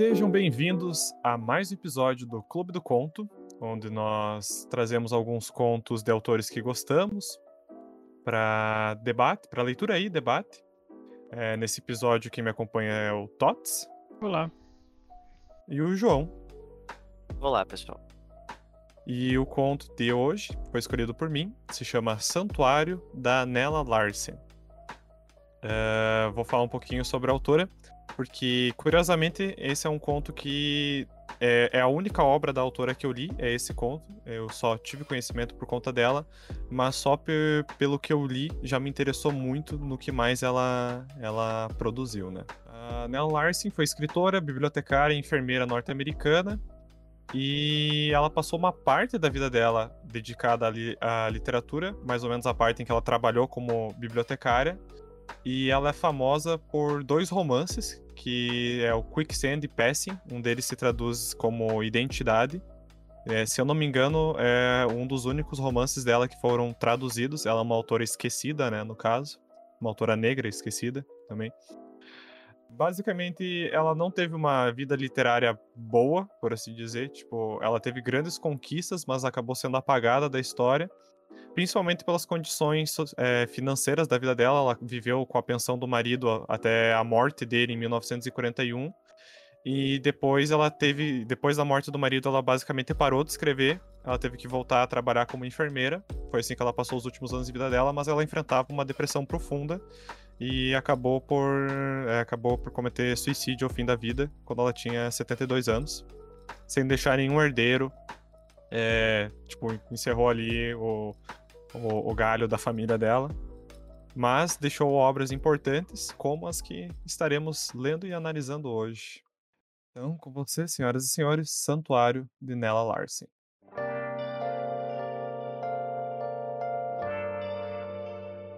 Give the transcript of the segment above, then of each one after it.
Sejam bem-vindos a mais um episódio do Clube do Conto, onde nós trazemos alguns contos de autores que gostamos para debate, para leitura e debate. É, nesse episódio, quem me acompanha é o Tots. Olá. E o João. Olá, pessoal. E o conto de hoje foi escolhido por mim, se chama Santuário da Nella Larsen. Uh, vou falar um pouquinho sobre a autora, porque curiosamente esse é um conto que é, é, a única obra da autora que eu li, é esse conto. Eu só tive conhecimento por conta dela, mas só pelo que eu li já me interessou muito no que mais ela, ela produziu, né? A Nell Larsen foi escritora, bibliotecária e enfermeira norte-americana. E ela passou uma parte da vida dela dedicada à, li à literatura, mais ou menos a parte em que ela trabalhou como bibliotecária. E ela é famosa por dois romances, que é o Quicksand e Passing. Um deles se traduz como Identidade. É, se eu não me engano, é um dos únicos romances dela que foram traduzidos. Ela é uma autora esquecida, né, no caso. Uma autora negra esquecida também. Basicamente, ela não teve uma vida literária boa, por assim dizer. Tipo, ela teve grandes conquistas, mas acabou sendo apagada da história principalmente pelas condições é, financeiras da vida dela. Ela viveu com a pensão do marido até a morte dele em 1941. E depois ela teve, depois da morte do marido, ela basicamente parou de escrever. Ela teve que voltar a trabalhar como enfermeira. Foi assim que ela passou os últimos anos de vida dela, mas ela enfrentava uma depressão profunda e acabou por é, acabou por cometer suicídio ao fim da vida, quando ela tinha 72 anos, sem deixar nenhum herdeiro. É, tipo, encerrou ali o, o, o galho da família dela, mas deixou obras importantes, como as que estaremos lendo e analisando hoje. Então, com você, senhoras e senhores, Santuário de Nella Larsen.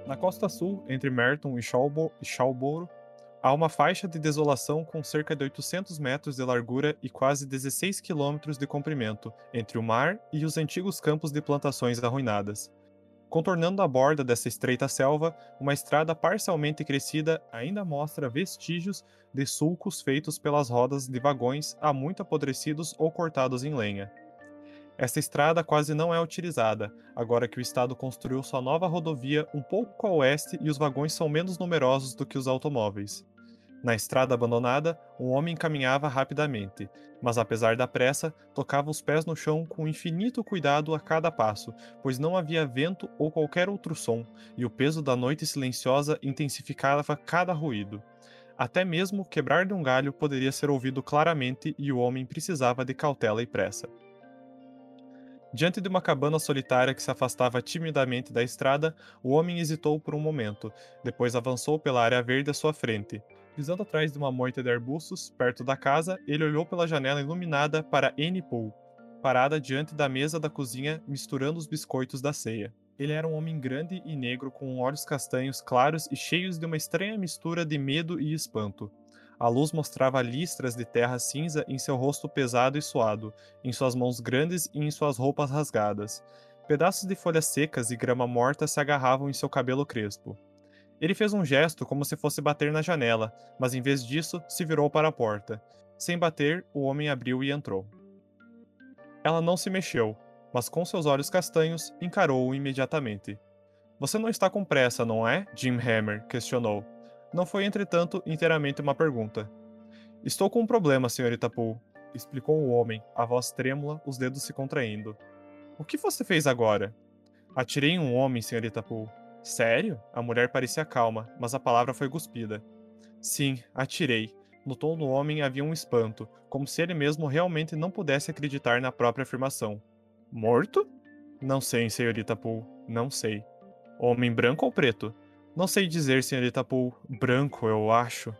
Na costa sul, entre Merton e Shalboro, há uma faixa de desolação com cerca de 800 metros de largura e quase 16 quilômetros de comprimento entre o mar e os antigos campos de plantações arruinadas. Contornando a borda dessa estreita selva, uma estrada parcialmente crescida ainda mostra vestígios de sulcos feitos pelas rodas de vagões há muito apodrecidos ou cortados em lenha. Essa estrada quase não é utilizada, agora que o Estado construiu sua nova rodovia um pouco a oeste e os vagões são menos numerosos do que os automóveis. Na estrada abandonada, um homem caminhava rapidamente, mas apesar da pressa, tocava os pés no chão com infinito cuidado a cada passo, pois não havia vento ou qualquer outro som, e o peso da noite silenciosa intensificava cada ruído. Até mesmo quebrar de um galho poderia ser ouvido claramente e o homem precisava de cautela e pressa. Diante de uma cabana solitária que se afastava timidamente da estrada, o homem hesitou por um momento, depois avançou pela área verde à sua frente. Visando atrás de uma moita de arbustos, perto da casa, ele olhou pela janela iluminada para Annie Poole, parada diante da mesa da cozinha misturando os biscoitos da ceia. Ele era um homem grande e negro com olhos castanhos claros e cheios de uma estranha mistura de medo e espanto. A luz mostrava listras de terra cinza em seu rosto pesado e suado, em suas mãos grandes e em suas roupas rasgadas. Pedaços de folhas secas e grama morta se agarravam em seu cabelo crespo. Ele fez um gesto como se fosse bater na janela, mas em vez disso, se virou para a porta. Sem bater, o homem abriu e entrou. Ela não se mexeu, mas com seus olhos castanhos, encarou-o imediatamente. Você não está com pressa, não é? Jim Hammer questionou. Não foi, entretanto, inteiramente uma pergunta. Estou com um problema, senhorita Poole, explicou o homem, a voz trêmula, os dedos se contraindo. O que você fez agora? Atirei em um homem, senhorita Poole. Sério? A mulher parecia calma, mas a palavra foi cuspida. Sim, atirei. No tom do homem havia um espanto, como se ele mesmo realmente não pudesse acreditar na própria afirmação. Morto? Não sei, senhorita Poole, não sei. Homem branco ou preto? Não sei dizer, senhorita Poole. Branco, eu acho.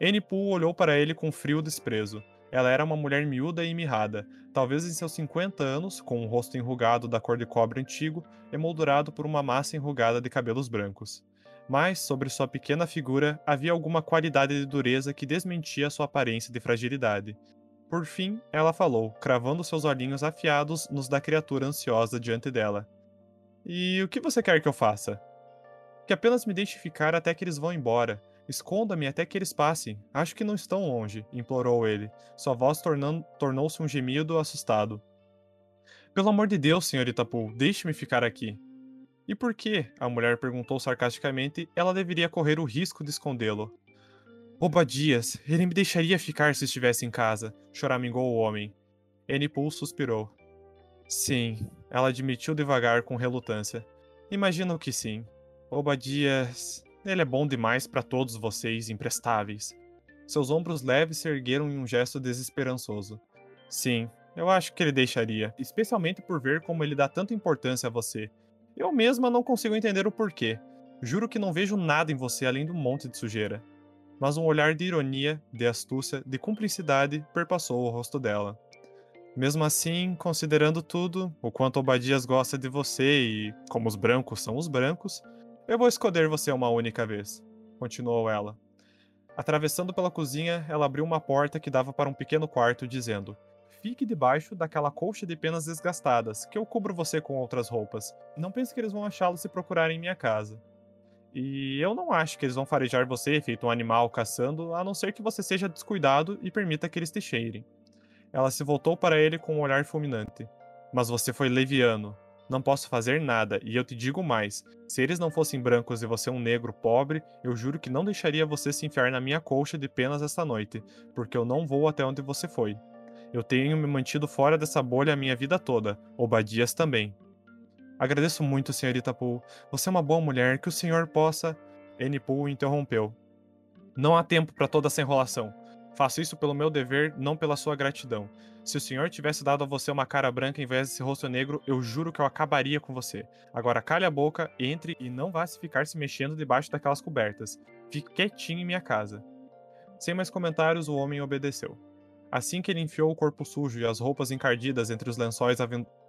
Anne Poole olhou para ele com frio desprezo. Ela era uma mulher miúda e mirrada, talvez em seus 50 anos, com um rosto enrugado da cor de cobre antigo, emoldurado por uma massa enrugada de cabelos brancos. Mas, sobre sua pequena figura, havia alguma qualidade de dureza que desmentia sua aparência de fragilidade. Por fim, ela falou, cravando seus olhinhos afiados nos da criatura ansiosa diante dela. E o que você quer que eu faça? Que apenas me deixe ficar até que eles vão embora. Esconda-me até que eles passem. Acho que não estão longe, implorou ele. Sua voz tornou-se um gemido assustado. Pelo amor de Deus, senhorita Poole, deixe-me ficar aqui. E por que, a mulher perguntou sarcasticamente, ela deveria correr o risco de escondê-lo? Obadias, ele me deixaria ficar se estivesse em casa, choramingou o homem. Annie Poole suspirou. Sim, ela admitiu devagar com relutância. Imagino que sim. Obadias. Ele é bom demais para todos vocês, imprestáveis. Seus ombros leves se ergueram em um gesto desesperançoso. Sim, eu acho que ele deixaria, especialmente por ver como ele dá tanta importância a você. Eu mesma não consigo entender o porquê. Juro que não vejo nada em você além de um monte de sujeira. Mas um olhar de ironia, de astúcia, de cumplicidade perpassou o rosto dela. Mesmo assim, considerando tudo, o quanto Obadias gosta de você e como os brancos são os brancos, eu vou escolher você uma única vez, continuou ela. Atravessando pela cozinha, ela abriu uma porta que dava para um pequeno quarto, dizendo: Fique debaixo daquela colcha de penas desgastadas, que eu cubro você com outras roupas. Não pense que eles vão achá-lo se procurarem em minha casa. E eu não acho que eles vão farejar você feito um animal caçando, a não ser que você seja descuidado e permita que eles te cheirem. Ela se voltou para ele com um olhar fulminante. Mas você foi leviano. Não posso fazer nada, e eu te digo mais: se eles não fossem brancos e você um negro pobre, eu juro que não deixaria você se enfiar na minha colcha de penas esta noite, porque eu não vou até onde você foi. Eu tenho me mantido fora dessa bolha a minha vida toda, Obadias também. Agradeço muito, senhorita Poole. Você é uma boa mulher, que o senhor possa. N. Poole interrompeu. Não há tempo para toda essa enrolação. Faço isso pelo meu dever, não pela sua gratidão. Se o senhor tivesse dado a você uma cara branca em vez desse rosto negro, eu juro que eu acabaria com você. Agora cale a boca, entre e não vá se ficar se mexendo debaixo daquelas cobertas. Fique quietinho em minha casa. Sem mais comentários, o homem obedeceu. Assim que ele enfiou o corpo sujo e as roupas encardidas entre os lençóis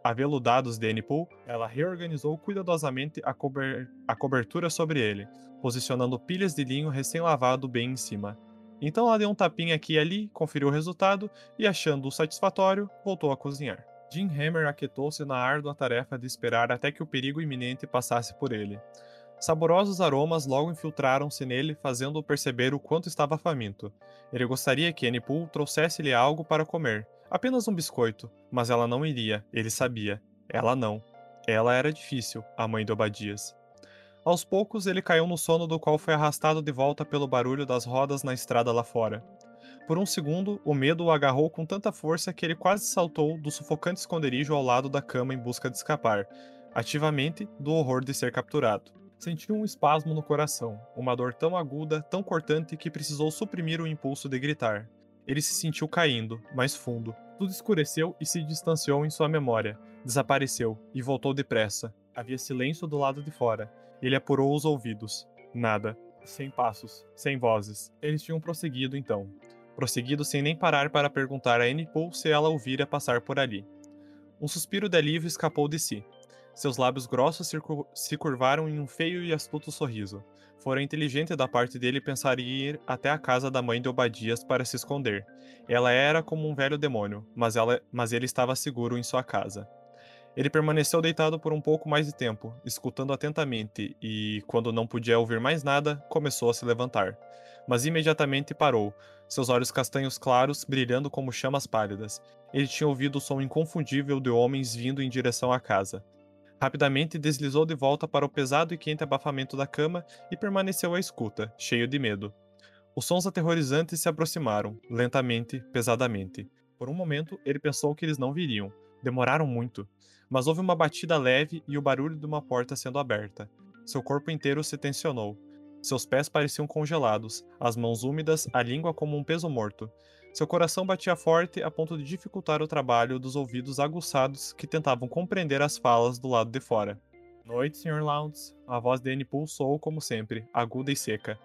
aveludados de Annie ela reorganizou cuidadosamente a, cober a cobertura sobre ele, posicionando pilhas de linho recém-lavado bem em cima. Então ela deu um tapinha aqui e ali, conferiu o resultado e, achando-o satisfatório, voltou a cozinhar. Jim Hammer aquietou-se na árdua tarefa de esperar até que o perigo iminente passasse por ele. Saborosos aromas logo infiltraram-se nele, fazendo-o perceber o quanto estava faminto. Ele gostaria que Annie trouxesse-lhe algo para comer, apenas um biscoito, mas ela não iria, ele sabia. Ela não. Ela era difícil, a mãe de Obadias. Aos poucos, ele caiu no sono do qual foi arrastado de volta pelo barulho das rodas na estrada lá fora. Por um segundo, o medo o agarrou com tanta força que ele quase saltou do sufocante esconderijo ao lado da cama em busca de escapar, ativamente, do horror de ser capturado. Sentiu um espasmo no coração, uma dor tão aguda, tão cortante que precisou suprimir o impulso de gritar. Ele se sentiu caindo, mais fundo. Tudo escureceu e se distanciou em sua memória. Desapareceu e voltou depressa. Havia silêncio do lado de fora, ele apurou os ouvidos. Nada. Sem passos, sem vozes. Eles tinham prosseguido então. Prosseguido sem nem parar para perguntar a Annie Poole se ela ouvira passar por ali. Um suspiro de alívio escapou de si. Seus lábios grossos se curvaram em um feio e astuto sorriso. Fora inteligente da parte dele pensar em ir até a casa da mãe de Obadias para se esconder. Ela era como um velho demônio, mas, ela, mas ele estava seguro em sua casa. Ele permaneceu deitado por um pouco mais de tempo, escutando atentamente, e, quando não podia ouvir mais nada, começou a se levantar. Mas imediatamente parou, seus olhos castanhos claros brilhando como chamas pálidas. Ele tinha ouvido o som inconfundível de homens vindo em direção à casa. Rapidamente deslizou de volta para o pesado e quente abafamento da cama e permaneceu à escuta, cheio de medo. Os sons aterrorizantes se aproximaram, lentamente, pesadamente. Por um momento, ele pensou que eles não viriam. Demoraram muito mas houve uma batida leve e o barulho de uma porta sendo aberta. Seu corpo inteiro se tensionou. Seus pés pareciam congelados, as mãos úmidas, a língua como um peso morto. Seu coração batia forte a ponto de dificultar o trabalho dos ouvidos aguçados que tentavam compreender as falas do lado de fora. Noite, Sr. Lowndes. A voz de Anne pulsou como sempre, aguda e seca.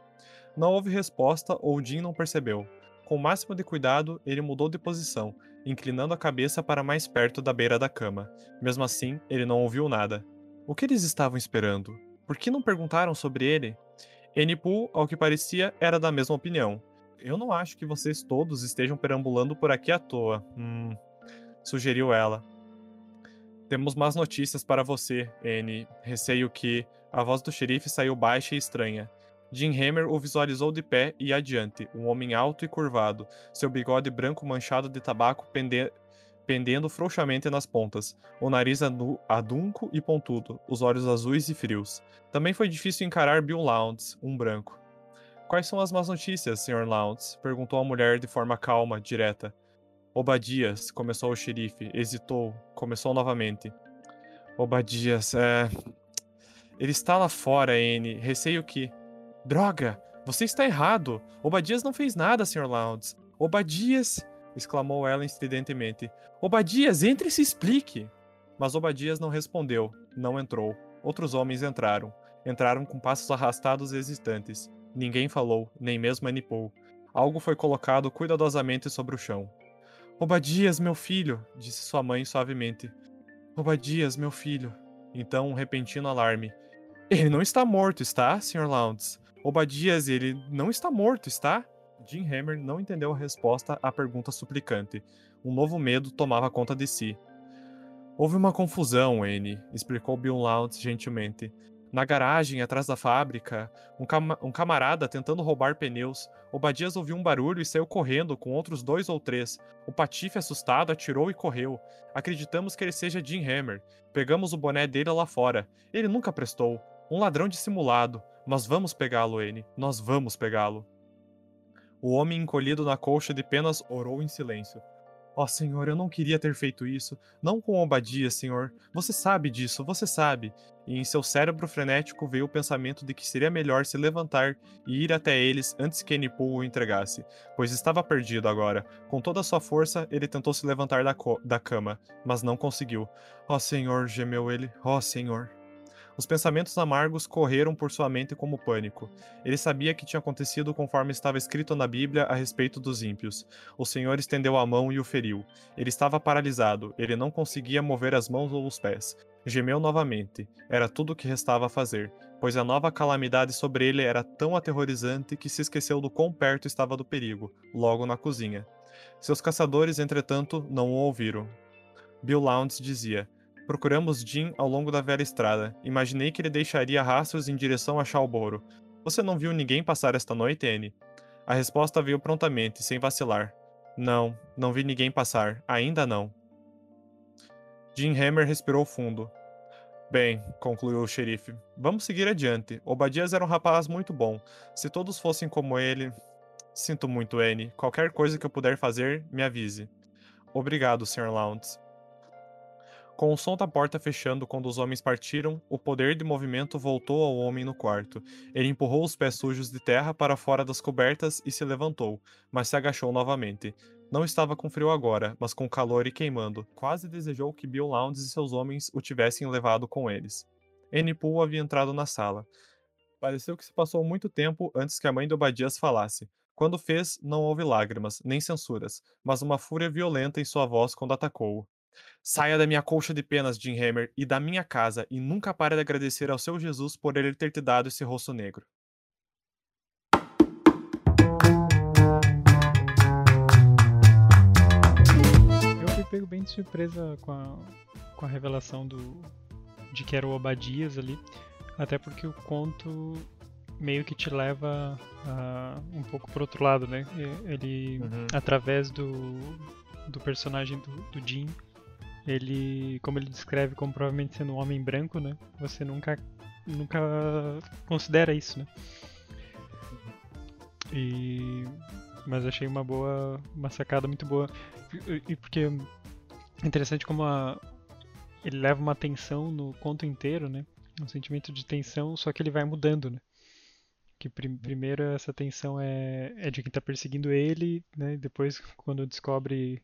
Não houve resposta ou Jim não percebeu. Com o máximo de cuidado, ele mudou de posição, inclinando a cabeça para mais perto da beira da cama. Mesmo assim, ele não ouviu nada. O que eles estavam esperando? Por que não perguntaram sobre ele? Enipu, ao que parecia, era da mesma opinião. Eu não acho que vocês todos estejam perambulando por aqui à toa. Hum, sugeriu ela. Temos más notícias para você, N. Receio que. A voz do xerife saiu baixa e estranha. Jim Hammer o visualizou de pé e adiante, um homem alto e curvado, seu bigode branco manchado de tabaco pende pendendo frouxamente nas pontas, o nariz adunco e pontudo, os olhos azuis e frios. Também foi difícil encarar Bill Lowndes, um branco. Quais são as más notícias, Sr. Lowndes? perguntou a mulher de forma calma, direta. Obadias, começou o xerife, hesitou, começou novamente. Obadias, é. Ele está lá fora, N. Receio que. Droga! Você está errado! Obadias não fez nada, Sr. Lowndes. Obadias! exclamou ela estridentemente. Obadias, entre e se explique! Mas Obadias não respondeu, não entrou. Outros homens entraram. Entraram com passos arrastados e hesitantes. Ninguém falou, nem mesmo Anipou. Algo foi colocado cuidadosamente sobre o chão. Obadias, meu filho, disse sua mãe suavemente. Obadias, meu filho. Então um repentino alarme. Ele não está morto, está, Sr. Lowndes? Obadias, ele não está morto, está? Jim Hammer não entendeu a resposta à pergunta suplicante. Um novo medo tomava conta de si. Houve uma confusão, Anne, explicou Bill Lowndes gentilmente. Na garagem, atrás da fábrica, um, cam um, camarada tentando roubar pneus. Obadias ouviu um barulho e saiu correndo com outros dois ou três. O Patife, assustado, atirou e correu. Acreditamos que ele seja Jim Hammer. Pegamos o boné dele lá fora. Ele nunca prestou. Um ladrão dissimulado. Mas vamos pegá-lo, N. Nós vamos pegá-lo. O homem encolhido na colcha de penas orou em silêncio. Ó oh, Senhor, eu não queria ter feito isso. Não com Obadias, Senhor. Você sabe disso, você sabe. E em seu cérebro frenético veio o pensamento de que seria melhor se levantar e ir até eles antes que Enipul o entregasse, pois estava perdido agora. Com toda a sua força, ele tentou se levantar da, da cama, mas não conseguiu. Ó oh, Senhor, gemeu ele. Ó oh, Senhor. Os pensamentos amargos correram por sua mente como pânico. Ele sabia que tinha acontecido conforme estava escrito na Bíblia a respeito dos ímpios. O Senhor estendeu a mão e o feriu. Ele estava paralisado, ele não conseguia mover as mãos ou os pés. Gemeu novamente. Era tudo o que restava a fazer, pois a nova calamidade sobre ele era tão aterrorizante que se esqueceu do quão perto estava do perigo, logo na cozinha. Seus caçadores, entretanto, não o ouviram. Bill Lowndes dizia: Procuramos Jim ao longo da velha estrada. Imaginei que ele deixaria rastros em direção a Chalboro. Você não viu ninguém passar esta noite, Anne? A resposta veio prontamente, sem vacilar. Não, não vi ninguém passar. Ainda não. Jim Hammer respirou fundo. Bem, concluiu o xerife, vamos seguir adiante. Obadias era um rapaz muito bom. Se todos fossem como ele. Sinto muito, Anne. Qualquer coisa que eu puder fazer, me avise. Obrigado, Sr. Lowndes. Com o som da porta fechando quando os homens partiram, o poder de movimento voltou ao homem no quarto. Ele empurrou os pés sujos de terra para fora das cobertas e se levantou, mas se agachou novamente. Não estava com frio agora, mas com calor e queimando. Quase desejou que Bill Lowndes e seus homens o tivessem levado com eles. Poole havia entrado na sala. Pareceu que se passou muito tempo antes que a mãe de Obadias falasse. Quando fez, não houve lágrimas, nem censuras, mas uma fúria violenta em sua voz quando atacou-o. Saia da minha colcha de penas, Jim Hammer, e da minha casa, e nunca pare de agradecer ao seu Jesus por ele ter te dado esse rosto negro. Eu fui pego bem de surpresa com a, com a revelação do, de que era o Obadias ali, até porque o conto meio que te leva uh, um pouco pro outro lado, né? Ele, uhum. através do, do personagem do, do Jim, ele, como ele descreve como provavelmente sendo um homem branco, né? Você nunca, nunca considera isso, né? E, mas achei uma boa, uma sacada muito boa e, e porque é interessante como a, ele leva uma tensão no conto inteiro, né? Um sentimento de tensão, só que ele vai mudando, né? Que prim, primeiro essa tensão é, é de quem está perseguindo ele, né? Depois quando descobre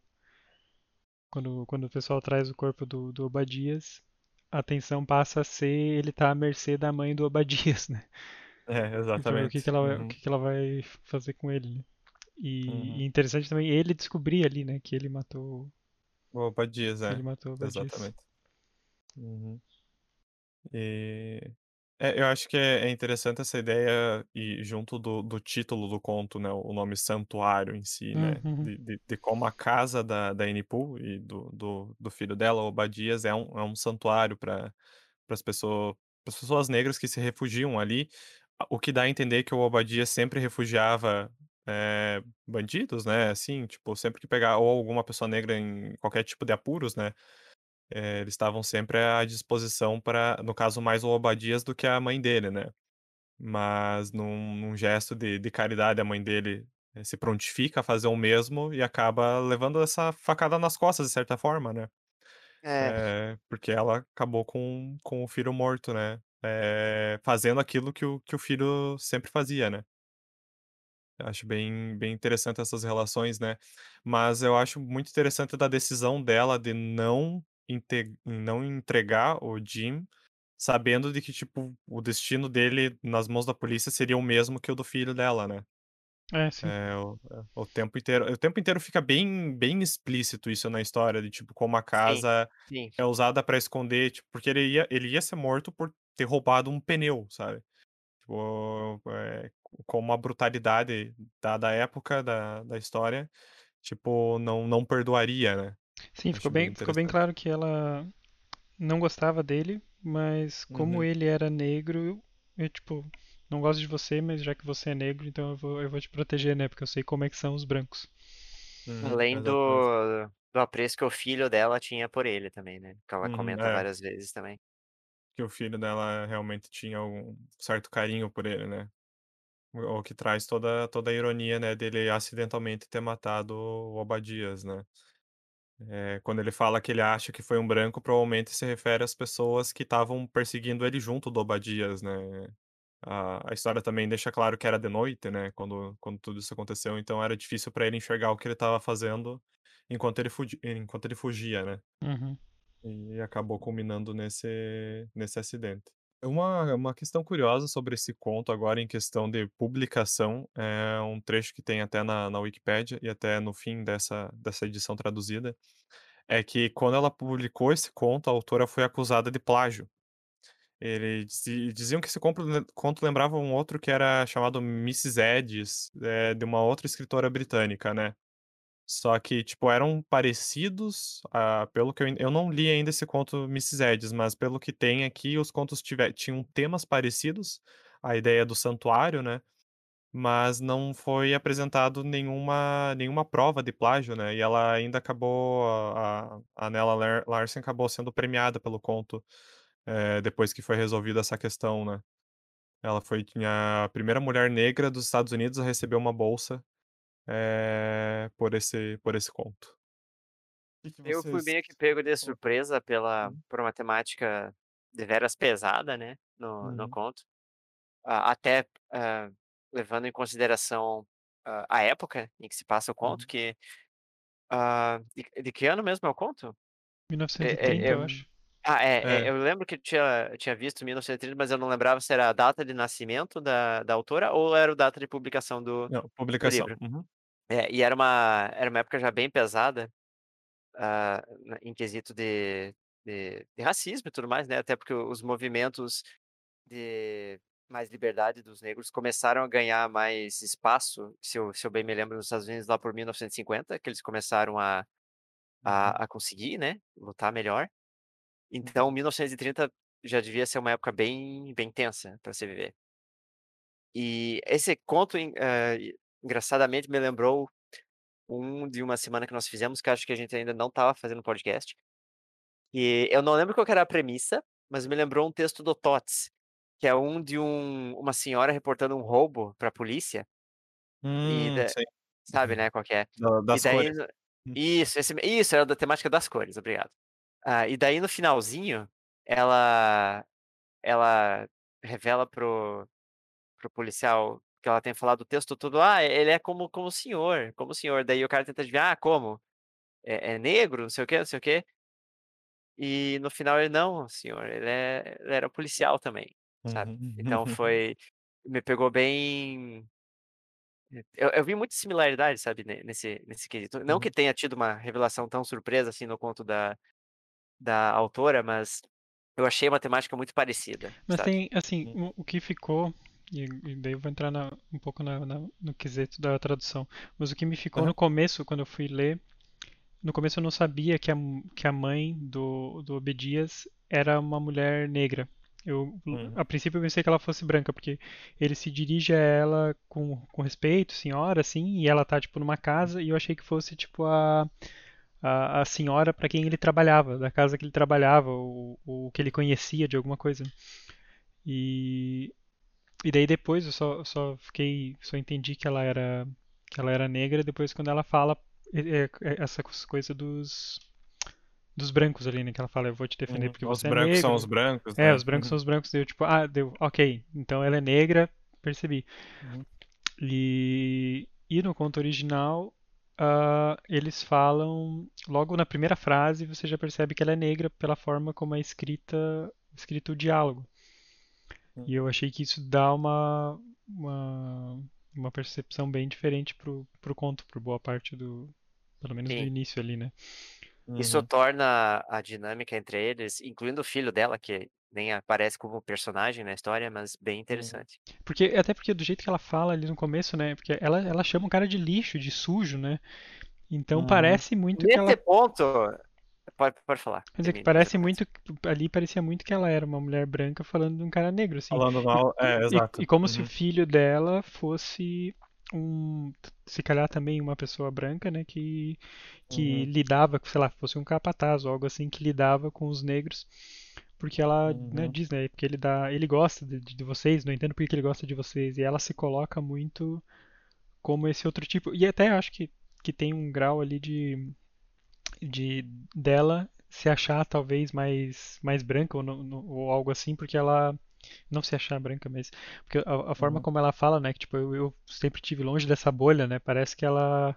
quando, quando o pessoal traz o corpo do, do Obadias, a atenção passa a ser ele tá à mercê da mãe do Obadias, né? É, exatamente. o que, que, ela, uhum. o que, que ela vai fazer com ele, né? E, uhum. e, interessante também ele descobrir ali, né, que ele matou o Obadias, é. Ele matou o Obadias. Exatamente. Uhum. E é, eu acho que é, é interessante essa ideia, e junto do, do título do conto, né, o nome santuário em si, né, Uhum. de, de, de como a casa da, da Enipu e do, do, do filho dela, Obadias, é um, é um santuário para as pessoas, pessoas negras que se refugiam ali o que dá a entender que o Obadiah sempre refugiava eh, bandidos, né? Assim, tipo, sempre que pegar ou alguma pessoa negra em qualquer tipo de apuros, né? Eh, eles estavam sempre à disposição para, no caso, mais o Obadias do que a mãe dele, né? Mas num, num gesto de, de caridade, a mãe dele eh, se prontifica a fazer o mesmo e acaba levando essa facada nas costas, de certa forma, né? É, Eh, porque ela acabou com, com o filho morto, né? Fazendo aquilo que o, que o filho sempre fazia, né? Acho bem, bem interessante essas relações, né? Mas eu acho muito interessante da decisão dela de não, inte- não entregar o Jim, sabendo de que, tipo, o destino dele nas mãos da polícia seria o mesmo que o do filho dela, né? É, sim. É, o, é, o tempo inteiro. O tempo inteiro fica bem, bem explícito isso na história, de tipo, como a sim, casa sim. é usada pra esconder, tipo, porque ele ia, ele ia ser morto por ter roubado um pneu, sabe? Tipo, eh, com uma brutalidade dada a época da, da história, tipo, não, não perdoaria, né? Sim, ficou bem bem, ficou bem claro que ela não gostava dele, mas como Uhum, ele era negro, eu, tipo, não gosto de você, mas já que você é negro, então eu vou, eu vou te proteger, né? Porque eu sei como é que são os brancos. uhum, Além do, do apreço que o filho dela tinha por ele também, né? Que ela Uhum, comenta é, várias vezes também. que o filho dela realmente tinha um certo carinho por ele, né? O o que traz toda, toda a ironia, né, dele acidentalmente ter matado o Obadias, né? É, quando ele fala que ele acha que foi um branco, provavelmente se refere às pessoas que estavam perseguindo ele junto do Obadias, né? A, a história também deixa claro que era de noite, né? Quando, quando tudo isso aconteceu, então era difícil para ele enxergar o que ele estava fazendo enquanto ele, fugi, enquanto ele fugia, né? Uhum. E acabou culminando nesse, nesse acidente. Uma, uma questão curiosa sobre esse conto agora em questão de publicação, é um trecho que tem até na, na Wikipédia e até no fim dessa, dessa edição traduzida, é que quando ela publicou esse conto, a autora foi acusada de plágio. Eles dizi- diziam que esse conto lembrava um outro que era chamado Mrs. Edis, é, de uma outra escritora britânica, né? Só que, tipo, eram parecidos, ah, pelo que eu, eu não li ainda esse conto Mrs. Edis, mas pelo que tem aqui, os contos tiver, tinham temas parecidos, a ideia do santuário, né? Mas não foi apresentado nenhuma, nenhuma prova de plágio, né? E ela ainda acabou, a, a Nella Lar- Larsen acabou sendo premiada pelo conto, eh, depois que foi resolvida essa questão, né? Ela foi a primeira mulher negra dos Estados Unidos a receber uma bolsa, eh, por esse, por esse conto. Que Eu fui meio que pego de surpresa pela, hum, por uma temática deveras pesada, né? No, no uhum, conto. Ah, até ah, levando em consideração ah, a época em que se passa o conto, uhum. que. ah, de, de que ano mesmo é o conto? É, 1930, é, eu é- acho. Ah, é, é, é, eu lembro que tinha, tinha visto 1930, mas eu não lembrava se era a data de nascimento da, da autora ou era a data de publicação do, não, do publicação. livro. Uhum, É, e era uma, era uma época já bem pesada, na- em quesito de, de, de racismo e tudo mais, né? Até porque os movimentos de mais liberdade dos negros começaram a ganhar mais espaço, se eu, se eu bem me lembro, nos Estados Unidos lá por 1950, que eles começaram a, uhum, a, a conseguir, né? Lutar melhor. Então, uhum, 1930 já devia ser uma época bem, bem tensa para se viver. E esse conto, eh, engraçadamente, me lembrou um de uma semana que nós fizemos, que acho que a gente ainda não estava fazendo podcast. E eu não lembro qual era a premissa, mas me lembrou um texto do Tots, que é um de um, uma senhora reportando um roubo para a polícia, Hum, da- sabe, né, qual é. Da das daí, cores. Hum, isso, esse, isso, era da temática das cores, obrigado. Ah, e daí no finalzinho, ela, ela revela pro, pro policial que ela tem falado o texto todo, ah, ele é como, como o senhor, como o senhor. Daí o cara tenta adivinhar, ah, como? É, é negro, não sei o quê, não sei o quê. E no final ele, não, senhor, ele, é, ele era policial também, sabe? Então uhum. foi, me pegou bem, eu, eu vi muita similaridade, sabe, ne- nesse, nesse quesito. Não que Uhum. tenha tido uma revelação tão surpresa assim no conto da, da autora, mas eu achei uma temática muito parecida, Mas sabe? tem, assim, Uhum. o, que ficou, e, e daí eu vou entrar na- um pouco na- na- no quesito da tradução, mas o que me ficou Aham. no começo, quando eu fui ler, no começo eu não sabia que a, que a mãe do, do Obedias era uma mulher negra. Eu, Uhum. a princípio eu pensei que ela fosse branca, porque ele se dirige a ela com, com respeito, senhora, assim, e ela tá, tipo, numa casa, e eu achei que fosse, tipo, a, a, a senhora para quem ele trabalhava, da casa que ele trabalhava, ou, ou que ele conhecia de alguma coisa. E, e daí depois eu só, só fiquei, só entendi que ela era, que ela era negra depois quando ela fala é, é, essa coisa dos dos brancos ali, né? Que ela fala, eu vou te defender Uhum. porque Os você é brancos negro. são os brancos, É, né? os brancos Uhum. são os brancos. Deu tipo, ah, deu, ok. Então ela é negra, percebi. Uhum. E, e no conto original, ah, eles falam, logo na primeira frase, você já percebe que ela é negra pela forma como é escrita, escrito o diálogo. E eu achei que isso dá uma, uma, uma percepção bem diferente pro, pro conto, por boa parte do, pelo menos do Sim. início ali, né? Isso Uhum. torna a dinâmica entre eles, incluindo o filho dela, que nem aparece como personagem na história, mas bem interessante. Porque, até porque do jeito que ela fala ali no começo, né? Porque ela, ela chama o cara de lixo, de sujo, né? Então Uhum. parece muito que Nesse ela. ponto, pode, pode falar. Quer dizer, que parece muito. Ali parecia muito que ela era uma mulher branca falando de um cara negro, assim. Falando mal, é, E, exato. e como se o Uhum. filho dela fosse um. Se calhar também uma pessoa branca, né? Que, que Uhum. lidava, sei lá, fosse um capataz ou algo assim, que lidava com os negros. Porque ela né, Uhum. diz, né? Porque ele dá, ele gosta de, de vocês, não entendo por que ele gosta de vocês. E ela se coloca muito como esse outro tipo. E até acho que, que tem um grau ali de, de dela se achar talvez mais, mais branca ou, no- no- ou algo assim, porque ela não se achar branca, mas porque a, a forma Uhum. como ela fala, né, que tipo eu, eu sempre tive longe dessa bolha, né? Parece que ela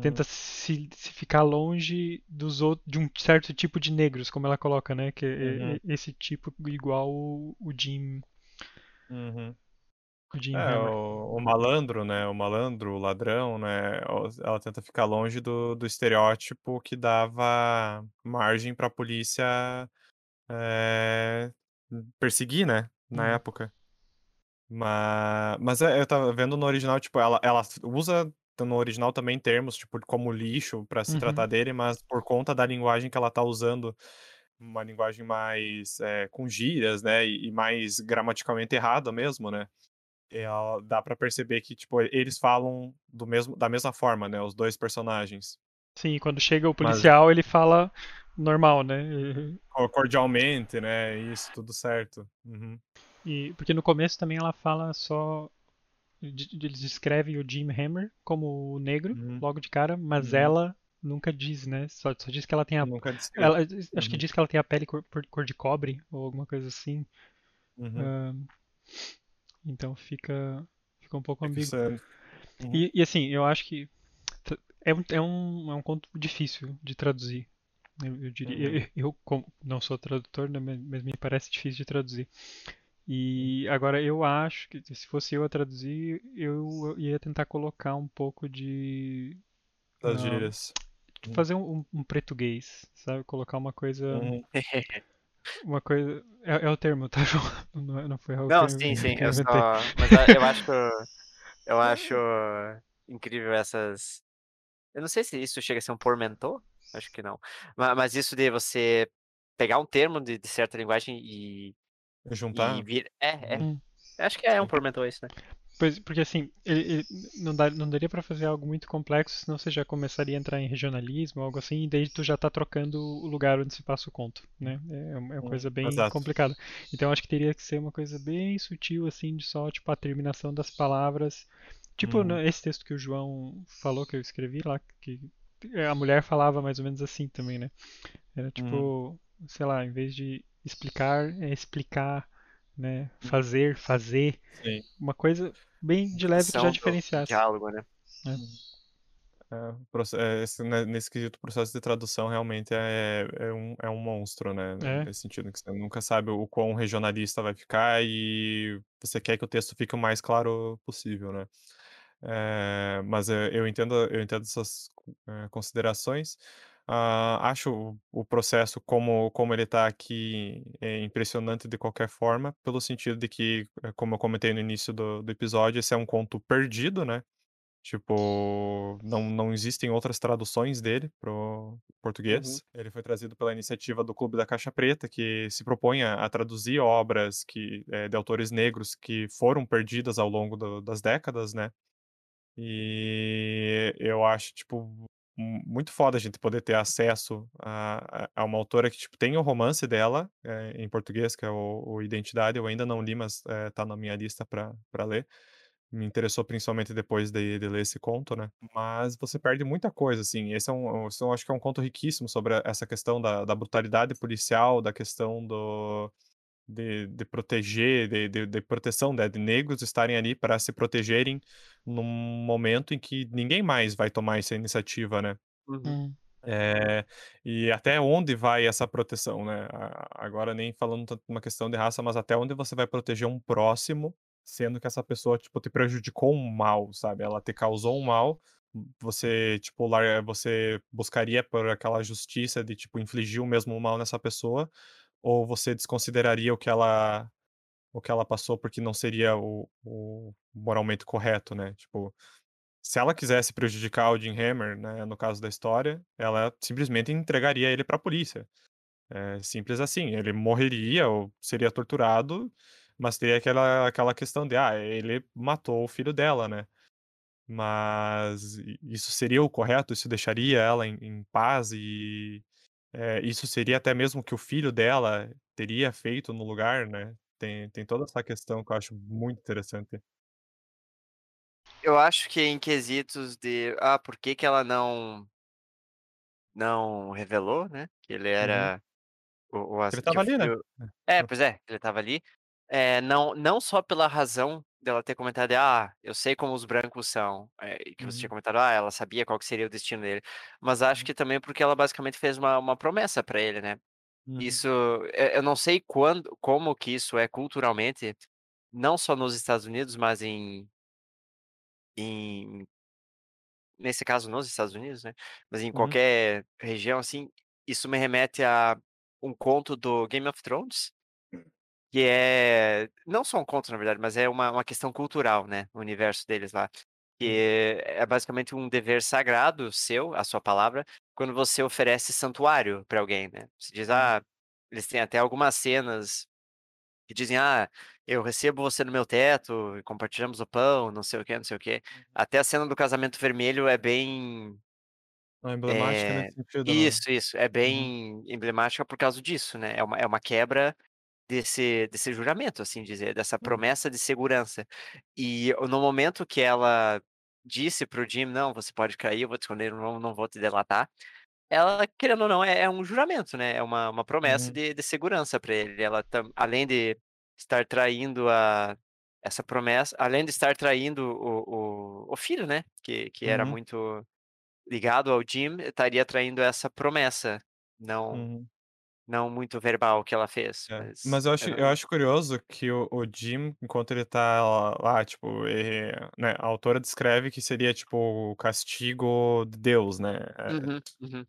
tenta Uhum. se, se ficar longe dos outros de um certo tipo de negros, como ela coloca, né, que Uhum. é- esse tipo igual o, o Jim, Uhum. o Jim É, o, o malandro, né? O malandro, o ladrão, né? Ela tenta ficar longe do, do estereótipo que dava margem pra polícia é, perseguir, né? Na Uhum. época. Mas, mas é, eu tava vendo no original, tipo, ela, ela usa no original também termos, tipo, como lixo pra se tratar Uhum. dele, mas por conta da linguagem que ela tá usando, uma linguagem mais é, com gírias, né? E, e mais gramaticalmente errada mesmo, né? ela- dá pra perceber que, tipo, eles falam do mesmo, da mesma forma, né? Os dois personagens. Sim, quando chega o Mas policial, ele fala normal, né? Co- cordialmente, né? Isso, tudo certo. Uhum. E, porque no começo também ela fala só. Eles descrevem o Jim Hammer como o negro, Uhum. logo de cara, mas Uhum. ela nunca diz, né? Só, só diz que ela tem a. Nunca. Ela, acho que Uhum. diz que ela tem a pele cor, cor de cobre, ou alguma coisa assim. Uhum. Então fica, fica um pouco É ambíguo. é- Uhum. E, e, assim, eu acho que é um, é um, é um conto difícil de traduzir. Eu, eu diria, Uhum. eu, eu como não sou tradutor, né, mas me parece difícil de traduzir. E agora eu acho que se fosse eu a traduzir, eu ia tentar colocar um pouco de Das ah, gírias. Uhum. fazer um, um português, sabe? Colocar uma coisa, Uhum. uma coisa é, é o termo, tá, João? Não, não foi algo Não, eu, sim, sim, eu só. Mas ah, eu acho. Eu acho incrível essas. Eu não sei se isso chega a ser um pormentor, acho que não. Ma- Mas isso de você pegar um termo de, de certa linguagem e, e Juntar. vir. É, é. Hum. Acho que é um pormentor isso, né? Pois, porque assim, ele, ele não, dá, não daria pra fazer algo muito complexo, senão você já começaria a entrar em regionalismo, algo assim, e daí tu já tá trocando o lugar onde se passa o conto, né? É uma, é uma Uhum. coisa bem Exato. complicada. Então acho que teria que ser uma coisa bem sutil, assim, de só, tipo, a terminação das palavras. Tipo, no- esse texto que o João falou, que eu escrevi lá, que a mulher falava mais ou menos assim também, né? Era Uhum. tipo, sei lá, em vez de explicar, é explicar, né? Fazer, fazer. Sim. Uma coisa bem de leve que já diferenciasse. diálogo, né? É, é, esse- né, nesse quesito, o processo de tradução realmente é, é, um, é um monstro, né? É. Nesse sentido, que você nunca sabe o quão regionalista vai ficar e você quer que o texto fique o mais claro possível, né? É, mas eu, eu entendo, eu entendo essas é, considerações. Ah, acho o, processo como, como ele está aqui é impressionante de qualquer forma, pelo sentido de que, é, como eu comentei no início do, do episódio, esse é um conto perdido, né? Tipo, não não existem outras traduções dele para o Uhum. português. Ele foi trazido pela iniciativa do Clube da Caixa Preta, que se propõe a traduzir obras que, eh, de autores negros que foram perdidas ao longo do das décadas, né. E eu acho, tipo, mu muito foda a gente poder ter acesso a a uma autora que, tipo, tem o romance dela, eh, em português, que é o o Identidade, eu ainda não li, mas, eh, tá na minha lista pra ler. Me interessou principalmente depois de de ler esse conto, né. Mas você perde muita coisa, assim, esse é um eu acho que é um conto riquíssimo sobre essa questão da da brutalidade policial, da questão do de de proteger, de de de proteção, né, de negros estarem ali para se protegerem num momento em que ninguém mais vai tomar essa iniciativa, né. Uhum. Hum. Eh, e até onde vai essa proteção, né, a agora nem falando tanto uma questão de raça, mas até onde você vai proteger um próximo, sendo que essa pessoa, tipo, te prejudicou um mal, sabe, ela te causou um mal, você, tipo, lar você buscaria por aquela justiça de, tipo, infligir o mesmo mal nessa pessoa, ou você desconsideraria o que ela o que ela passou, porque não seria o o moralmente correto, né, tipo, se ela quisesse prejudicar o Jim Hammer, né, no caso da história, ela simplesmente entregaria ele pra polícia. É simples assim, ele morreria ou seria torturado, mas teria aquela aquela questão de: "Ah, ele matou o filho dela", né. Mas isso seria o correto? Isso deixaria ela em em paz e, eh, isso seria até mesmo que o filho dela teria feito no lugar, né. Tem tem toda essa questão que eu acho muito interessante. Eu acho que em quesitos de, ah, por que que ela não não revelou, né, que ele Uhum. era o o Ele o ali, né. filho é, pois é, ele estava ali. Eh, não não só pela razão dela ter comentado: "Ah, eu sei como os brancos são", e que você tinha Uhum. comentado, ah, ela sabia qual que seria o destino dele, mas acho Uhum. que também porque ela basicamente fez uma uma promessa pra ele, né. Uhum. Isso, eh, eu não sei quando como que isso é culturalmente, não só nos Estados Unidos, mas em em nesse caso nos Estados Unidos, né, mas em Uhum. qualquer região, assim, isso me remete a um conto do Game of Thrones que é não só um conto na verdade, mas é uma uma questão cultural, né, o universo deles lá, Uhum. que é basicamente um dever sagrado seu, a sua palavra, quando você oferece santuário pra alguém, né. Você diz: Uhum. "Ah", eles têm até algumas cenas que dizem: "Ah, eu recebo você no meu teto compartilhamos o pão, não sei o quê, não sei o quê". Uhum. Até a cena do casamento vermelho é bem É emblemática eh nesse sentido, isso, isso, é uhum. bem emblemática por causa disso, né, é uma é uma quebra desse desse juramento, assim dizer, dessa Hum. promessa de segurança. E no momento que ela disse para o Jim: "Não, você pode cair, eu vou te esconder, não não vou te delatar", ela querendo ou não é é um juramento, né, é uma uma promessa Uhum. de de segurança pra ele, ela tam além de estar traindo a essa promessa além de estar traindo o o o filho, né, que que era Uhum. muito ligado ao Jim, estaria traindo essa promessa, não Uhum. Não muito verbal que ela fez, É, mas mas eu acho eu acho curioso que o o Jim, enquanto ele tá lá, tipo, eh, né, a autora descreve que seria, tipo, o castigo de Deus, né, eh, Uhum, uhum.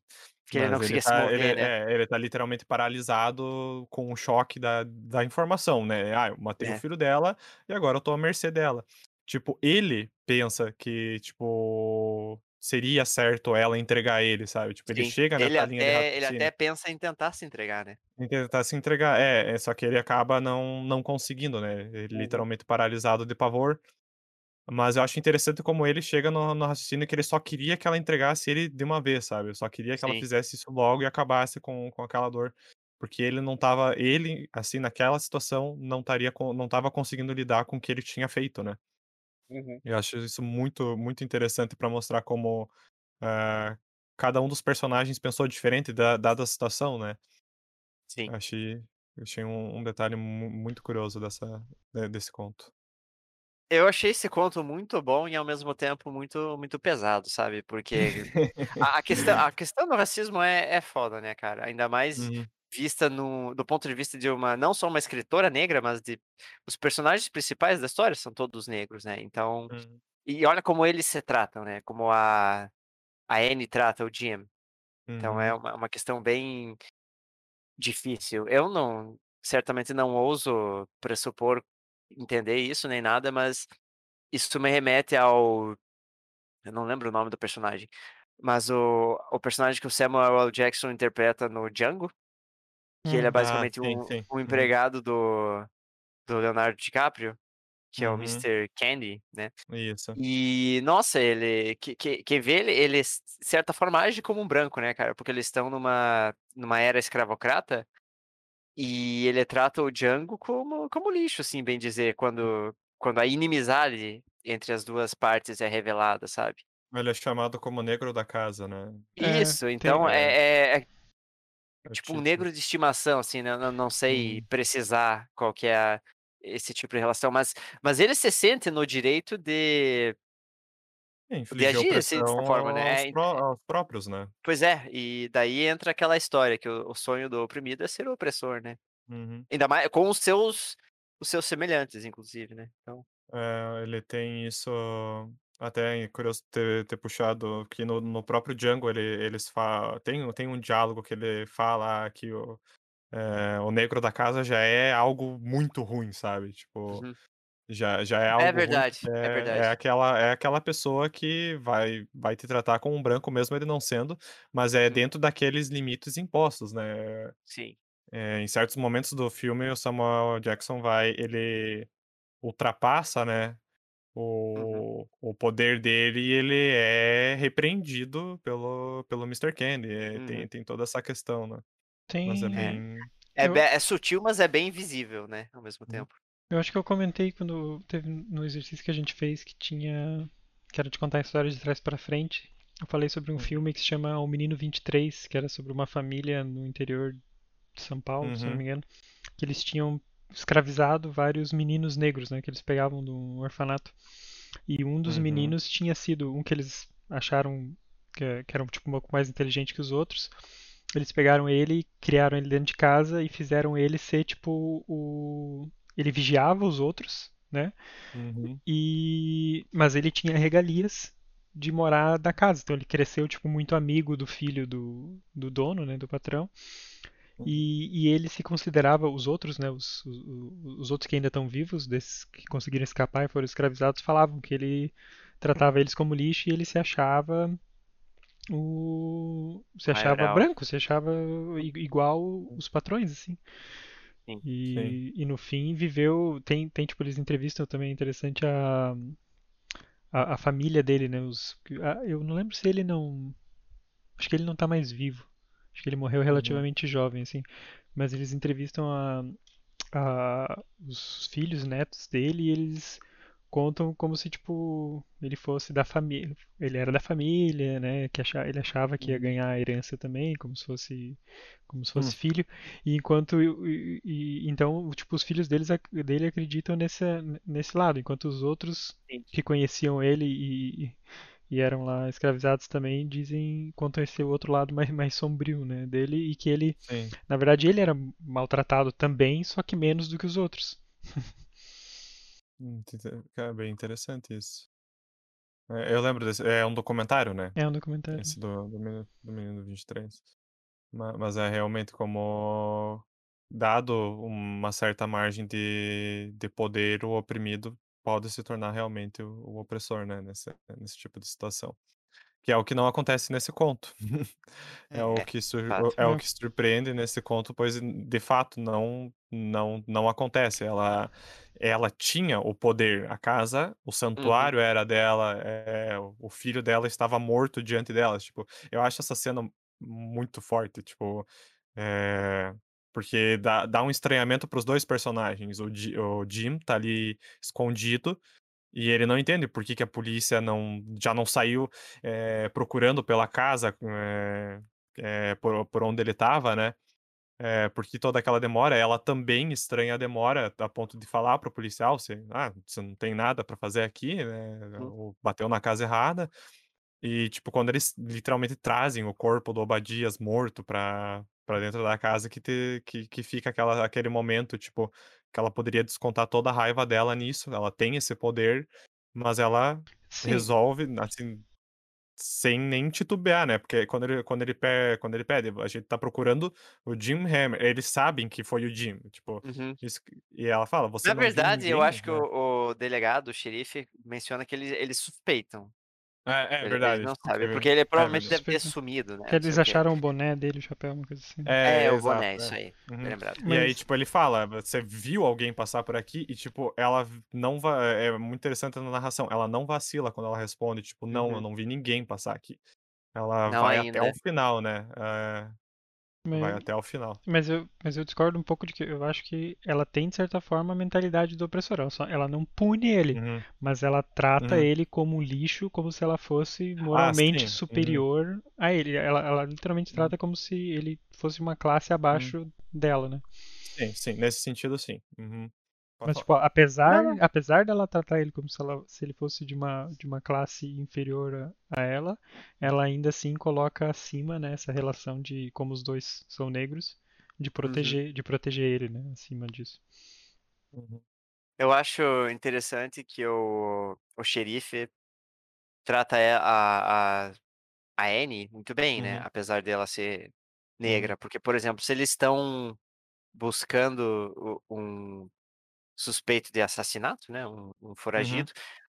Que ele não ele conseguia se tá ele mover, né. é, ele tá literalmente paralisado com o choque da da informação, né, "Ah, eu matei o É. filho dela e agora eu tô à mercê dela". Tipo, ele pensa que, tipo, seria certo ela entregar ele, sabe, tipo, ele Sim, chega ele nessa linha de até ele até pensa em tentar se entregar, né. Em tentar se entregar. É é, só que ele acaba não não conseguindo, né, ele Uhum. literalmente paralisado de pavor. Mas eu acho interessante como ele chega no no raciocínio que ele só queria que ela entregasse ele de uma vez, sabe, só queria que ela Sim. fizesse isso logo e acabasse com com aquela dor, porque ele não estava ele, assim, naquela situação, não estaria não estava conseguindo lidar com o que ele tinha feito, né. Uhum. Eu acho isso muito muito interessante pra mostrar como, eh, cada um dos personagens pensou diferente da dada a situação, né. Sim. Achei achei um um detalhe mu muito curioso dessa de desse conto. Eu achei esse conto muito bom e ao mesmo tempo muito muito pesado, sabe, porque a a questão a questão do racismo é é foda, né, cara, ainda mais Uhum. Vista no do ponto de vista de uma não só uma escritora negra, mas de os personagens principais da história são todos negros, né, então Uhum. e olha como eles se tratam, né, como a a Anne trata o Jim. Então é Uhum. uma uma questão bem difícil. Eu não certamente não ouso pressupor entender isso nem nada, mas isso me remete ao Eu não lembro o nome do personagem. Mas o, o personagem que o Samuel L. Jackson interpreta no Django, que ele é Hum. Ah, basicamente sim, um, sim. um Uhum. empregado do, do Leonardo DiCaprio, que é o Uhum. Mr. Candy, né? Isso. E, nossa, ele. Que, que, quem vê ele, ele, de certa forma, age como um branco, né, cara? Porque eles estão numa, numa era escravocrata e ele trata o Django como, como lixo, assim, bem dizer, quando, quando a inimizade entre as duas partes é revelada, sabe? Ele é chamado como negro da casa, né? É, Isso, tem- então É. é, é- é É tipo um negro de estimação, assim, né? Não, não sei Uhum. precisar qual que é a- esse tipo de relação, mas, mas ele se sente no direito de. É, infligir agir, assim, dessa forma, né? aos, É, pró- aos próprios, né? Pois é, e daí entra aquela história que o, o sonho do oprimido é ser o opressor, né? Uhum. Ainda mais com os seus, os seus semelhantes, inclusive, né? Então, É, ele tem isso. Até é curioso ter, ter puxado que no, no próprio Django ele, eles falam. Tem, tem um diálogo que ele fala que o, é, o negro da casa já é algo muito ruim, sabe? Tipo, uhum. já, já é algo ruim. verdade, porque é É, verdade. aquela, é aquela pessoa que vai, vai te tratar como um branco, mesmo ele não sendo, mas é Uhum. dentro daqueles limites impostos, né? sim. É, em certos momentos do filme, o Samuel Jackson vai, ele ultrapassa, né, Uhum. o, o poder dele ele é repreendido pelo, pelo Mr. Candy. É, tem, Uhum. tem toda essa questão, né? Mas é Tem. É. bem. É, Eu- é sutil, mas é bem visível, né? Ao mesmo Uhum. tempo. Eu acho que eu comentei quando teve no exercício que a gente fez que tinha. que era de contar a história de trás pra frente. Eu falei sobre um Hum. filme que se chama O Menino 23, que era sobre uma família no interior de São Paulo, se não Uhum. me engano, que eles tinham escravizado vários meninos negros, né, que eles pegavam de um orfanato. E um dos Uhum. meninos tinha sido um que eles acharam que, que era tipo, um pouco mais inteligente que os outros. Eles pegaram ele, criaram ele dentro de casa e fizeram ele ser tipo o. Ele vigiava os outros, né? Uhum. E mas ele tinha regalias de morar da casa. Então ele cresceu tipo muito amigo do filho do, do dono, né, do patrão. E, e ele se considerava os outros, né, os, os, os outros que ainda estão vivos, desses que conseguiram escapar e foram escravizados, falavam que ele tratava eles como lixo e ele se achava o se achava Maioral. branco, se achava igual os patrões assim. Sim. E, e no fim viveu. Tem, tem tipo, eles entrevistam também é interessante a, a, a família dele, né? Os, a- eu não lembro se ele não. Acho que ele não tá mais vivo. Acho que ele morreu relativamente jovem, assim. Mas eles entrevistam a, a, os filhos, netos dele, e eles contam como se, tipo, ele fosse da família. Ele era da família, né? Que acha, ele achava que ia Uhum. ganhar a herança também, como se fosse, como se fosse Hum. filho. E enquanto e, e- então, tipo, os filhos deles dele acreditam nesse nesse lado, enquanto os outros Sim. que conheciam ele e, e eram lá escravizados também dizem contam esse outro lado mais, mais sombrio, né, dele e que ele, Sim. na verdade, ele era maltratado também, só que menos do que os outros. Hum, É bem interessante isso. É, eu lembro desse. É um documentário, né? É um documentário. Esse do, do, menino, do menino 23. Ma- Mas é realmente como, dado uma certa margem de, de poder, o oprimido pode se tornar realmente o, o opressor, né? Nesse, nesse tipo de situação. Que é o que não acontece nesse conto. É o É, que, fato. é o É. que surpreende nesse conto, pois de fato não, não, não acontece. Ela, ela tinha o poder, a casa, o santuário era dela, é, o filho dela estava morto diante dela. Tipo, eu acho essa cena muito forte, tipo, é, porque dá, dá um estranhamento para os dois personagens. O, o Jim tá ali escondido e ele não entende por que, que a polícia não, já não saiu eh, procurando pela casa eh, eh, por, por onde ele estava, né? Eh, porque toda aquela demora, ela também estranha a demora a ponto de falar pro policial, você, ah, você não tem nada para fazer aqui, né? Hum. Ou bateu na casa errada. E, tipo, quando eles literalmente trazem o corpo do Obadias morto pra, pra dentro da casa, que, te, que, que fica aquela, aquele momento, tipo, que ela poderia descontar toda a raiva dela nisso. Ela tem esse poder, mas ela Sim, resolve, assim, sem nem titubear, né? Porque quando ele, quando ele, pe- quando ele pede, a gente tá procurando o Jim Hammer. Eles sabem que foi o Jim, tipo, Uhum. isso que- e ela fala, você Na verdade, eu ninguém? acho que né? o, o delegado, o xerife, menciona que eles, eles suspeitam. É, é Ele, verdade. ele não tipo, sabe, teve- porque ele provavelmente verdade. deve ter sumido, né? Que não eles acharam o boné dele, o chapéu, uma coisa assim. É, É, o exato, boné, é. isso aí. Uhum. lembrado. E aí, tipo, ele fala, você viu alguém passar por aqui e, tipo, ela não vai. É muito interessante na narração. Ela não vacila quando ela responde, tipo, não, Uhum. eu não vi ninguém passar aqui. Ela Não vai até ainda. o final, né? É, vai Mas, até o final. mas eu, mas eu discordo um pouco de que eu acho que ela tem, de certa forma, a mentalidade do opressor. Ela, só, ela não pune ele, Uhum. mas ela trata Uhum. ele como um lixo, como se ela fosse moralmente sim. Uhum. superior a ele. Ela, ela literalmente trata como se ele fosse uma classe abaixo dela, né? Sim, sim, nesse sentido, sim. Uhum. Mas, tipo, apesar, Não, apesar dela tratar ele como se, ela, se ele fosse de uma, de uma classe inferior a, a ela, ela ainda assim coloca acima, né, essa relação de como os dois são negros, de proteger, de proteger ele, né, acima disso. Uhum. Eu acho interessante que o, o xerife trata a, a, a Annie muito bem, né? Uhum. Apesar dela ser negra. Porque, por exemplo, se eles estão buscando um suspeito de assassinato, né? Um, um foragido,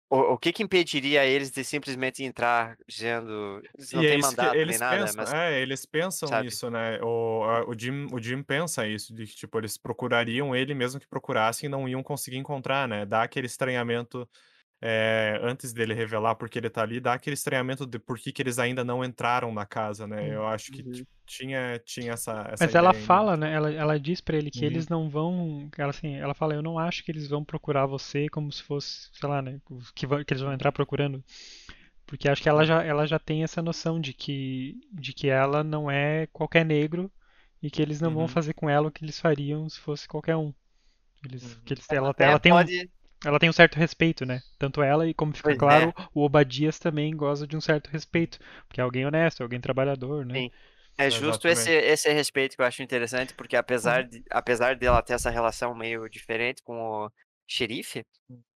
o, o que que impediria eles de simplesmente entrar dizendo. Não E é que mandato nem eles nada, pensam, mas. é, eles pensam sabe? isso, né? O, a- o, Jim, o Jim pensa isso, de que, tipo, eles procurariam ele, mesmo que procurassem, não iam conseguir encontrar, né? Dá aquele estranhamento é, antes dele revelar porque ele tá ali, dá aquele estranhamento de por que, que eles ainda não entraram na casa, né? Eu acho que Uhum. tinha, tinha essa, essa Mas ela ainda. fala, né, ela, ela diz pra ele que Uhum. eles não vão, ela assim, ela fala, eu não acho que eles vão procurar você como se fosse, sei lá, né, que, vão- que eles vão entrar procurando. Porque acho que ela já, ela já tem essa noção de que, de que ela não é qualquer negro e que eles não vão Uhum. fazer com ela o que eles fariam se fosse qualquer um. Eles, Uhum. que eles, ela, Até ela, tem um, pode. Ela tem um certo respeito, né? Tanto ela e como fica Pois claro, é. o Obadias também goza de um certo respeito, porque é alguém honesto, é alguém trabalhador, né? Sim. É justo esse, Exatamente. esse respeito que eu acho interessante, porque apesar de, apesar dela ter essa relação meio diferente com o xerife,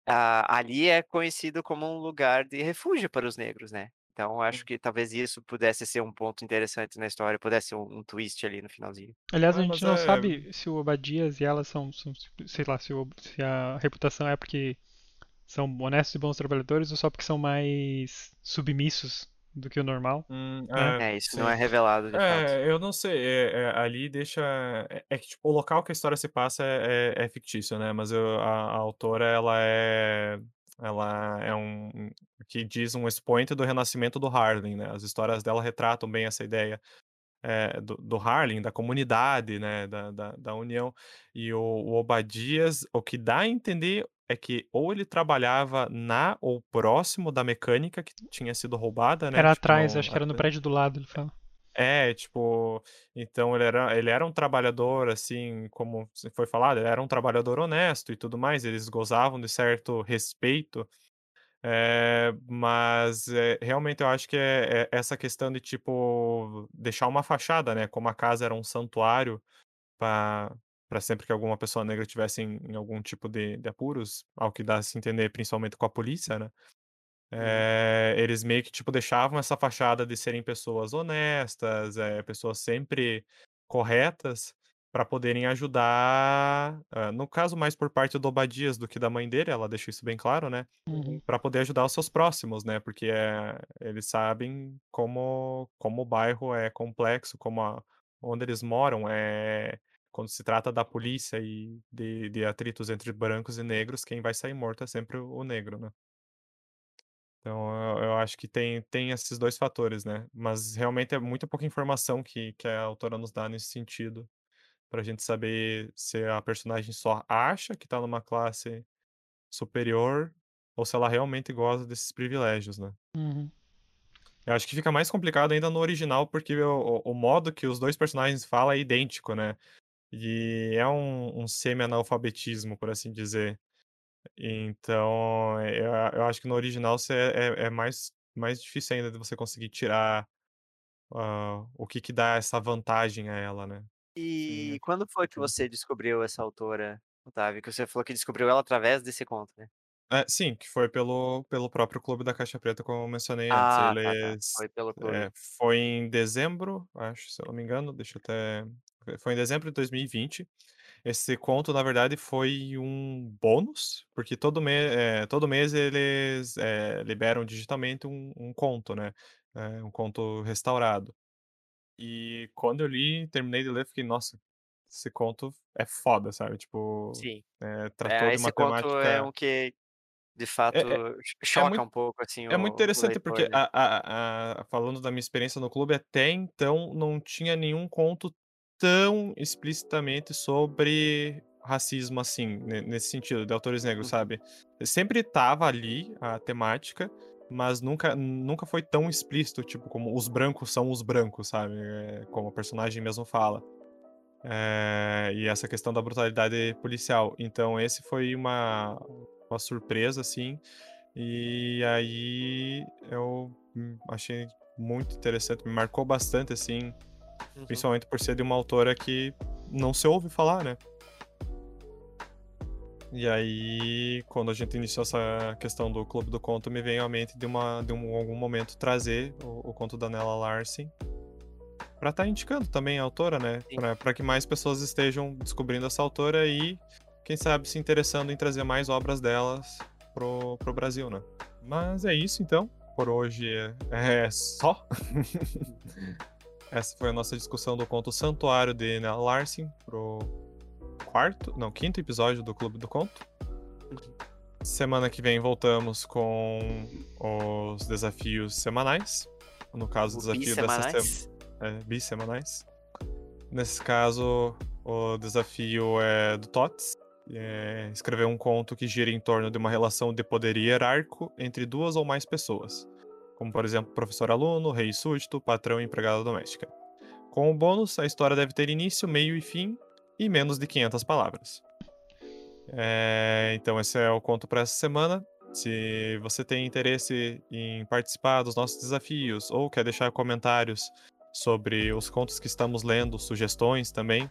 ah, ali é conhecido como um lugar de refúgio para os negros, né? Então acho que talvez isso pudesse ser um ponto interessante na história, pudesse ser um, um twist ali no finalzinho. Aliás, a Ah, gente mas não é- sabe se o Obadias e ela são, são- sei lá, se, o- se a reputação é porque são honestos e bons trabalhadores ou só porque são mais submissos do que o normal. Hum, né? É, isso sim. não é revelado de fato. É, eu não sei, é, é, ali deixa. É, é que tipo, o local que a história se passa é, é- é fictício, né? Mas eu- a, a autora, ela é. Ela é um. que diz um expoente do renascimento do Harlem, né? As histórias dela retratam bem essa ideia é, do, do Harlem, da comunidade, né? Da, da, da união. E o, o Obadias, o que dá a entender é que ou ele trabalhava na ou próximo da mecânica que tinha sido roubada, né? Era tipo, atrás, no- acho que era no prédio do lado, ele fala. É, tipo, então ele era, ele era um trabalhador, assim, como foi falado, ele era um trabalhador honesto e tudo mais, eles gozavam de certo respeito, é, mas é, realmente eu acho que é, é essa questão de, tipo, deixar uma fachada, né, como a casa era um santuário para sempre que alguma pessoa negra tivesse em, em algum tipo de, de apuros, ao que dá a se entender principalmente com a polícia, né, eh, eles meio que, tipo, deixavam essa fachada de serem pessoas honestas, eh, pessoas sempre corretas, para poderem ajudar, hã, no caso mais por parte do Obadias do que da mãe dele, ela deixa isso bem claro, né, Uhum. para poder ajudar os seus próximos, né, porque, eh, eles sabem como como o bairro é complexo, como a onde eles moram, é quando se trata da polícia e de de atritos entre brancos e negros, quem vai sair morto é sempre o o negro, né. Então, eu eu acho que tem tem esses 2 fatores, né, mas realmente é muito pouca informação que que a autora nos dá nesse sentido, pra gente saber se a personagem só acha que tá numa classe superior, ou se ela realmente goza desses privilégios, né. Uhum. Eu acho que fica mais complicado ainda no original, porque o o modo que os 2 personagens falam é idêntico, né, e é um um semi-analfabetismo, por assim dizer. Então, eh, eu eu acho que no original você é é mais mais difícil ainda de você conseguir tirar, hã, o que que dá essa vantagem a ela, né. Sim, E é quando foi que você descobriu essa autora, Otávio? Que você falou que descobriu ela através desse conto, né? É, sim, que foi pelo pelo próprio Clube da Caixa Preta, como eu mencionei antes. Ah, tá, tá. Eles Foi pelo eh, clube. foi em dezembro, acho, se eu não me engano, deixa eu até foi em dezembro de 2020. Esse conto, na verdade, foi um bônus, porque todo, me eh, todo mês eles eh, liberam digitalmente um, um conto, né? Eh, um conto restaurado. E quando eu li, terminei de ler, fiquei, nossa, esse conto é foda, sabe? Tipo, Sim. eh, É, tratou de esse uma conto é um que, de É, fato, é, cho- é choca muito um pouco, assim, É muito o, o interessante porque né? a a a falando da minha experiência no clube, até então não tinha nenhum conto tão explicitamente sobre racismo, assim, ne nesse sentido, de autores negros, Uhum. sabe. Sempre estava ali a temática, mas nunca nunca foi tão explícito, tipo, como os brancos são os brancos, sabe, eh, como a personagem mesmo fala. Eh, e essa questão da brutalidade policial. Então esse foi uma uma surpresa, assim, e aí eu, hum, achei muito interessante, me marcou bastante, assim, Uhum. principalmente por ser de uma autora que não se ouve falar, né. E aí, quando a gente iniciou essa questão do Clube do Conto, me veio à mente de uma de um algum momento trazer o o conto da Nella Larsen, pra estar indicando também a autora, né, pra que mais pessoas estejam descobrindo essa autora e, quem sabe, se interessando em trazer mais obras delas para o para o Brasil, né. Mas é isso então, por hoje é é só. Essa foi a nossa discussão do conto Santuário de Nella Larsen, pro quarto não, quinto episódio do Clube do Conto. Semana que vem voltamos com os desafios semanais. No caso, o desafio dessa semana é, bissemanais. Nesse caso, o desafio é do Tots. É escrever um conto que gira em torno de uma relação de poder hierárquico entre duas ou mais pessoas. Como, por exemplo, professor-aluno, rei súdito, patrão e empregada doméstica. Com o bônus, a história deve ter início, meio e fim, e menos de 500 palavras. É, então, esse é o conto para essa semana. Se você tem interesse em participar dos nossos desafios ou quer deixar comentários sobre os contos que estamos lendo, sugestões também,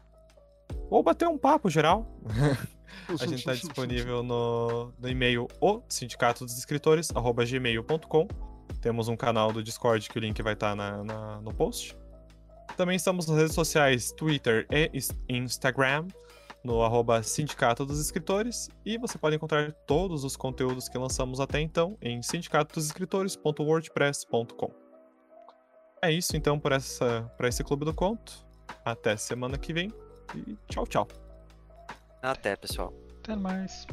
ou bater um papo geral, a gente está disponível no, no e-mail o sindicato dos escritores gmail.com. Temos um canal do Discord que o link vai estar na, na- no post. Também estamos nas redes sociais Twitter e Ins- Instagram, no arroba Sindicato dos Escritores, e você pode encontrar todos os conteúdos que lançamos até então em sindicatodosescritores.wordpress.com. É isso então por, essa, por esse Clube do Conto. Até semana que vem e tchau, tchau. Até, pessoal. Até mais.